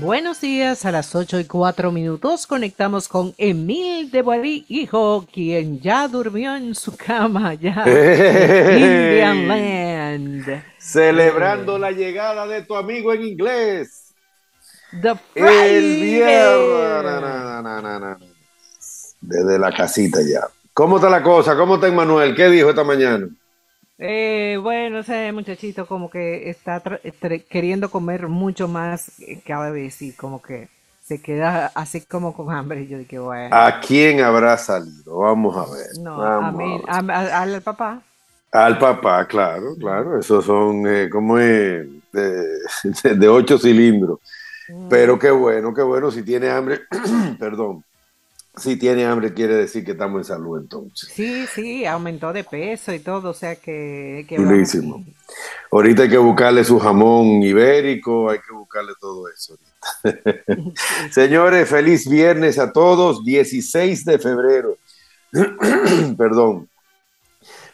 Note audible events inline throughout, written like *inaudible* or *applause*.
Buenos días, a las 8 y 4 minutos conectamos con Emil de Boalí, hijo, quien ya durmió en su cama ya *laughs* Indian Land. Celebrando la llegada de tu amigo en inglés. The El viernes. Friday. Desde la casita ya. ¿Cómo está la cosa? ¿Cómo está Manuel? ¿Qué dijo esta mañana? Eh, bueno, ese muchachito como que está queriendo comer mucho más eh, cada vez y como que se queda así como con hambre. Y yo dije, bueno, ¿A quién habrá salido? Vamos a ver. no, a mí, a ver. a- a- al papá. Al papá, claro, claro. Esos son, eh, ¿cómo es? De, *laughs* de ocho cilindros. Pero qué bueno, qué bueno. Si tiene hambre, *clears throat* perdón. Si tiene hambre quiere decir que estamos en salud entonces. Sí, sí, aumentó de peso y todo, o sea que, que bien. Ahorita hay que buscarle su jamón ibérico, hay que buscarle todo eso. *laughs* Señores, feliz viernes a todos, 16 de febrero. *clears throat* Perdón.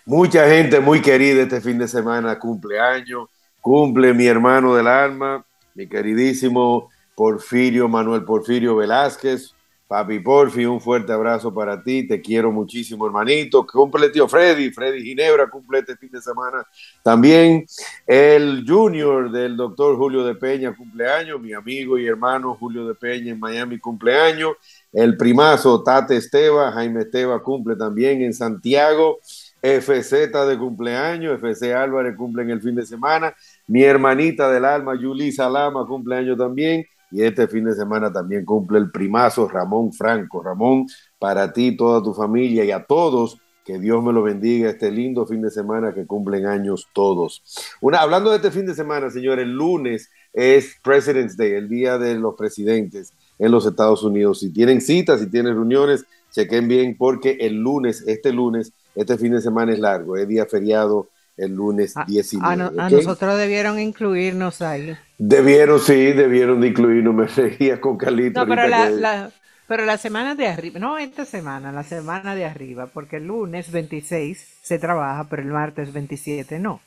Mucha gente muy querida este fin de semana cumpleaños. Cumple mi hermano del alma, mi queridísimo Porfirio Manuel Porfirio Velázquez. Papi Porfi, un fuerte abrazo para ti. Te quiero muchísimo, hermanito. Cumple tío Freddy. Freddy Ginebra cumple este fin de semana también. El junior del doctor Julio de Peña cumpleaños. Mi amigo y hermano Julio de Peña en Miami cumpleaños. El primazo Tate Esteba, Jaime Esteba cumple también en Santiago. FZ de cumpleaños, FC Álvarez cumple en el fin de semana. Mi hermanita del alma, Yulisa Lama, cumpleaños también. Y este fin de semana también cumple el primazo Ramón Franco. Ramón, para ti, toda tu familia y a todos, que Dios me lo bendiga este lindo fin de semana que cumplen años todos. Una, hablando de este fin de semana, señores, el lunes es President's Day, el día de los presidentes en los Estados Unidos. Si tienen citas, si tienen reuniones, chequen bien porque el lunes, este lunes, este fin de semana es largo, es día feriado el lunes A, 19. a no- a ¿ok? nosotros debieron incluirnos ahí. Debieron, sí, debieron de incluirnos. Me reía con Carlito. No, pero la, que- la, pero la semana de arriba, no esta semana, la semana de arriba, porque el lunes 26 se trabaja, pero el martes 27 no.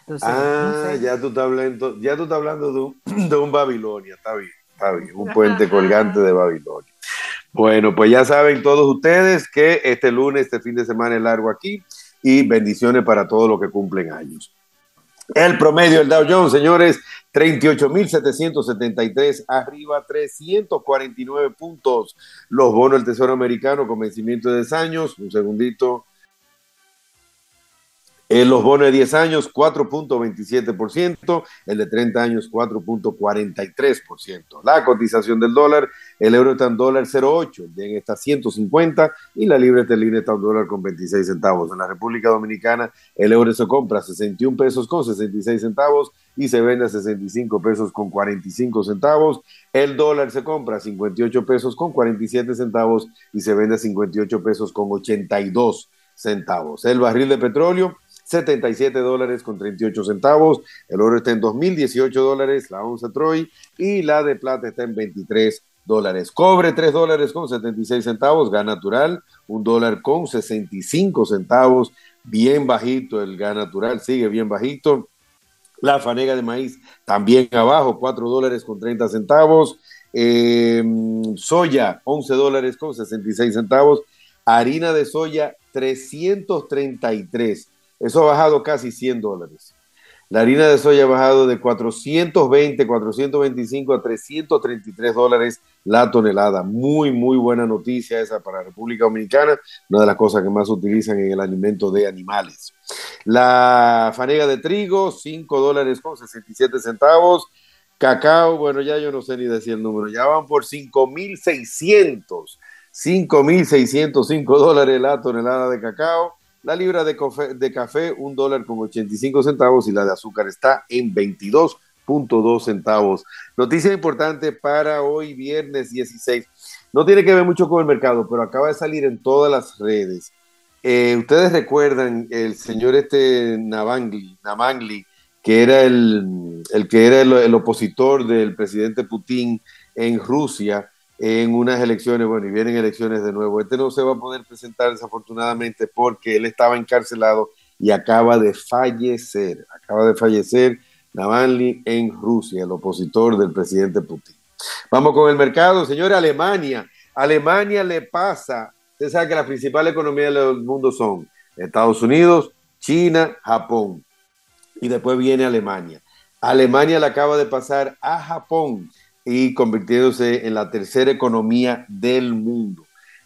Entonces, no Ah, sé. ya tú estás hablando, ya tú estás hablando de un, *clears throat* de un Babilonia, está bien, está bien, un puente colgante de Babilonia. Bueno, pues ya saben todos ustedes que este lunes, este fin de semana es largo aquí y bendiciones para todos los que cumplen años. El promedio del Dow Jones, señores, 38.773, arriba 349 puntos. Los bonos del Tesoro Americano con vencimiento de 10 años, un segundito. En los bonos de 10 años, 4.27%, el de 30 años, 4.43%. La cotización del dólar, el euro está en dólar 0.8, el yen está 150 y la libra esterlina está en dólar con 26 centavos. En la República Dominicana, el euro se compra a 61 pesos con 66 centavos y se vende a 65 pesos con 45 centavos. El dólar se compra a 58 pesos con 47 centavos y se vende a 58 pesos con 82 centavos. El barril de petróleo 77 dólares con 38 centavos, el oro está en 2018 dólares, la onza Troy, y la de plata está en 23 dólares. Cobre 3 dólares con 76 centavos, gas natural, un dólar con 65 centavos, bien bajito el gas natural, sigue bien bajito. La fanega de maíz también abajo, 4 dólares con 30 centavos. Eh, soya, 11 dólares con 66 centavos. Harina de soya, 333. Eso ha bajado casi 100 dólares. La harina de soya ha bajado de 420, 425 a 333 dólares la tonelada. Muy, muy buena noticia esa para la República Dominicana, una de las cosas que más utilizan en el alimento de animales. La fanega de trigo, 5 dólares con 67 centavos. Cacao, bueno, ya yo no sé ni decir el número, ya van por 5.600, 5.605 dólares la tonelada de cacao. La libra de, café, un dólar con 85 centavos y la de azúcar está en 22.2 centavos. Noticia importante para hoy, viernes 16. No tiene que ver mucho con el mercado, pero acaba de salir en todas las redes. Eh, Ustedes recuerdan el señor este Navangli, que era el, el que era el opositor del presidente Putin en Rusia en unas elecciones, bueno, y vienen elecciones de nuevo. Este no se va a poder presentar desafortunadamente porque él estaba encarcelado y acaba de fallecer, acaba de fallecer Navalny en Rusia, el opositor del presidente Putin. Vamos con el mercado, señor Alemania. Alemania le pasa, usted sabe que las principales economías del mundo son Estados Unidos, China, Japón. Y después viene Alemania. Alemania le acaba de pasar a Japón y convirtiéndose en la tercera economía del mundo.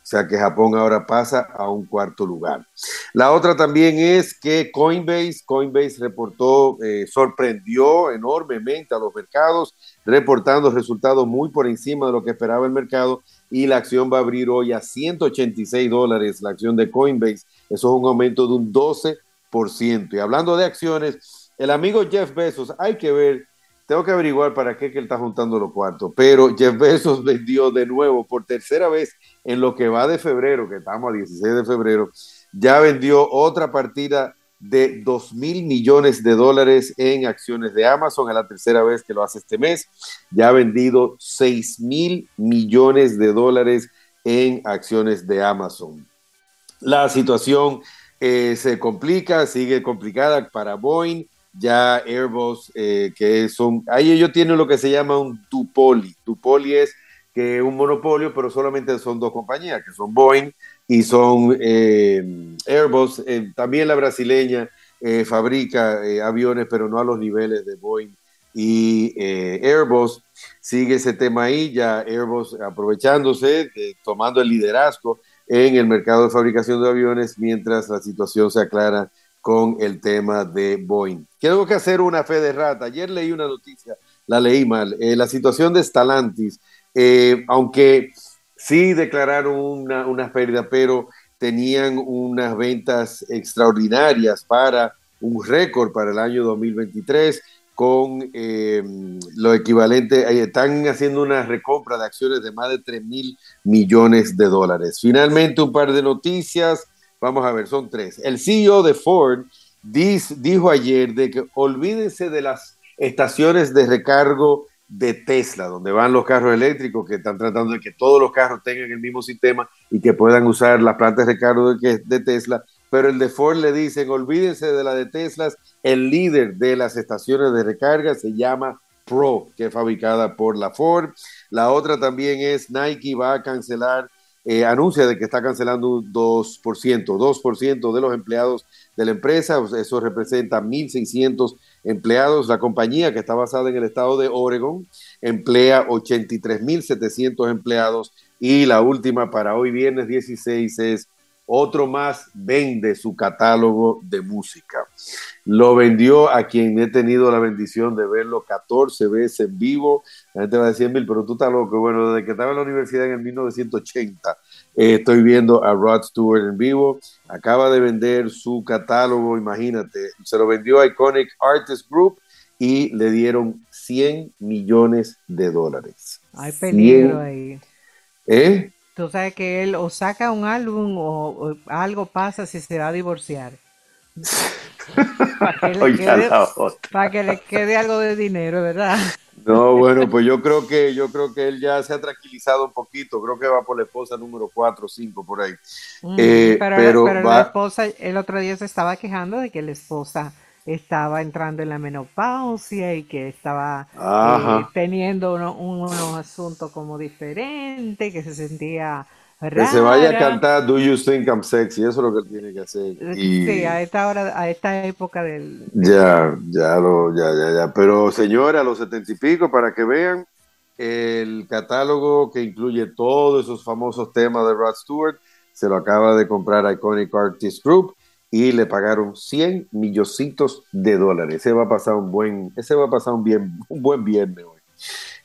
O sea que Japón ahora pasa a un cuarto lugar. La otra también es que Coinbase, Coinbase reportó, eh, sorprendió enormemente a los mercados, reportando resultados muy por encima de lo que esperaba el mercado y la acción va a abrir hoy a 186 dólares, la acción de Coinbase. Eso es un aumento de un 12%. Y hablando de acciones, el amigo Jeff Bezos, hay que ver tengo que averiguar para qué que él está juntando los cuartos, pero Jeff Bezos *laughs* vendió de nuevo por tercera vez en lo que va de febrero, que estamos a 16 de febrero, ya vendió otra partida de 2 mil millones de dólares en acciones de Amazon, es la tercera vez que lo hace este mes, ya ha vendido 6 mil millones de dólares en acciones de Amazon. La situación eh, se complica, sigue complicada para Boeing ya Airbus, eh, que son, ahí ellos tienen lo que se llama un dupoli. Dupoli es que un monopolio, pero solamente son dos compañías, que son Boeing y son eh, Airbus. Eh, también la brasileña fabrica aviones, pero no a los niveles de Boeing y Airbus. Sigue ese tema ahí, ya Airbus aprovechándose, tomando el liderazgo en el mercado de fabricación de aviones mientras la situación se aclara con el tema de Boeing. Tengo que hacer una fe de rata. Ayer leí una noticia, la leí mal. Eh, la situación de Stalantis, eh, aunque sí declararon una, una pérdida, pero tenían unas ventas extraordinarias para un récord para el año 2023 con eh, lo equivalente, están haciendo una recompra de acciones de más de 3 mil millones de dólares. Finalmente, un par de noticias Vamos a ver, son tres. El CEO de Ford dijo ayer de que olvídense de las estaciones de recargo de Tesla, donde van los carros eléctricos, que están tratando de que todos los carros tengan el mismo sistema y que puedan usar las plantas de recargo de, de Tesla. Pero el de Ford le dicen, olvídense de la de Tesla, el líder de las estaciones de recarga se llama Pro, que es fabricada por la Ford. La otra también es Nike va a cancelar eh, anuncia de que está cancelando un 2%, 2% de los empleados de la empresa, eso representa 1.600 empleados. La compañía, que está basada en el estado de Oregon, emplea 83.700 empleados y la última para hoy viernes 16 es otro más vende su catálogo de música. Lo vendió a quien he tenido la bendición de verlo 14 veces en vivo. La gente va a decir, mil, pero tú estás loco. Bueno, desde que estaba en la universidad en el 1980, eh, estoy viendo a Rod Stewart en vivo. Acaba de vender su catálogo, imagínate. Se lo vendió a Iconic Artist Group y le dieron 100 millones de dólares. Hay peligro ahí. ¿Eh? Tú sabes que él o saca un álbum o, algo pasa si se va a divorciar. Para, *laughs* que le quede, algo de dinero, ¿verdad? No, bueno, pues yo creo que yo creo que él ya se ha tranquilizado un poquito. Creo que va por la esposa número 4 o 5 por ahí. Mm, eh, pero, la esposa, el otro día se estaba quejando de que la esposa estaba entrando en la menopausia y que estaba eh, teniendo unos asuntos como diferentes, que se sentía Que se vaya a cantar Do You Think I'm Sexy, eso es lo que él tiene que hacer. Sí, a esta hora, a esta época del... Ya, ya, lo, ya, ya, ya. Pero señora, a los setenta y pico, para que vean el catálogo que incluye todos esos famosos temas de Rod Stewart, se lo acaba de comprar Iconic Artist Group y le pagaron 100 millositos de dólares. Ese va a pasar un buen, ese va a pasar un, bien, un buen viernes hoy.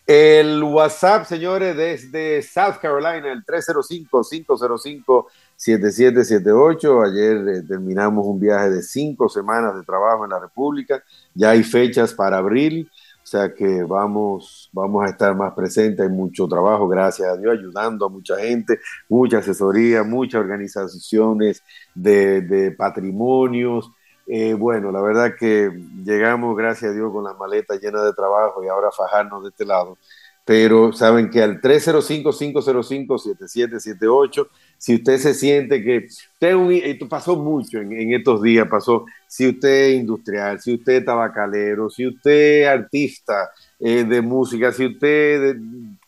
El WhatsApp, señores, desde South Carolina, el 305-505-7778. Ayer eh, terminamos un viaje de cinco semanas de trabajo en la República. Ya hay fechas para abril. O sea que vamos, vamos a estar más presentes, hay mucho trabajo, gracias a Dios, ayudando a mucha gente, mucha asesoría, muchas organizaciones de, patrimonios. Eh, bueno, la verdad que llegamos, gracias a Dios, con las maletas llenas de trabajo y ahora fajarnos de este lado pero saben que al 305-505-7778, si usted se siente que usted esto pasó mucho en, estos días, pasó, si usted es industrial, si usted es tabacalero, si usted es artista eh, de música, si usted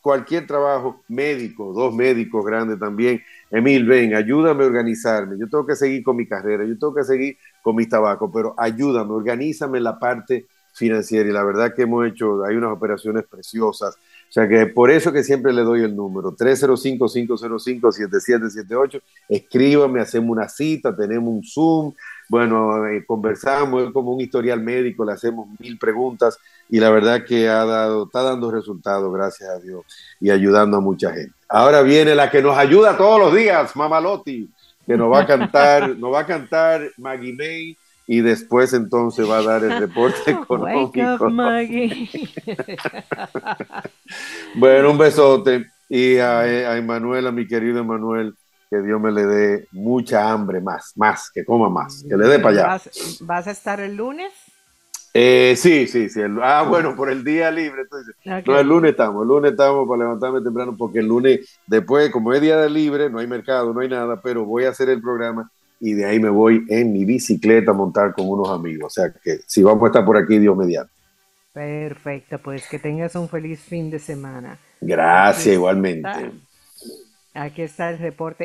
cualquier trabajo médico, dos médicos grandes también. Emil, ven, ayúdame a organizarme. Yo tengo que seguir con mi carrera, yo tengo que seguir con mis tabacos, pero ayúdame, organízame la parte financiera. Y la verdad que hemos hecho, hay unas operaciones preciosas. O sea que por eso que siempre le doy el número, 305-505-7778. Escríbame, hacemos una cita, tenemos un Zoom, bueno, eh, conversamos, es como un historial médico, le hacemos mil preguntas y la verdad que ha dado, está dando resultados, gracias a Dios, y ayudando a mucha gente. Ahora viene la que nos ayuda todos los días, Mamalotti, que nos va a cantar, nos va a cantar Maggie May y después entonces va a dar el reporte *laughs* económico. *laughs* bueno, un besote y a, a Emanuel, a mi querido Emanuel, que Dios me le dé mucha hambre más, más, que coma más, que le dé para allá. ¿Vas, a estar el lunes? Eh, sí, sí, sí. ah, bueno, por el día libre. Entonces, No, el lunes estamos, el lunes estamos para levantarme temprano, porque el lunes, después, como es día de libre, no hay mercado, no hay nada, pero voy a hacer el programa y de ahí me voy en mi bicicleta a montar con unos amigos. O sea que si vamos a estar por aquí, Dios mediante. Perfecto, pues que tengas un feliz fin de semana. Gracias, igualmente. Aquí está el reporte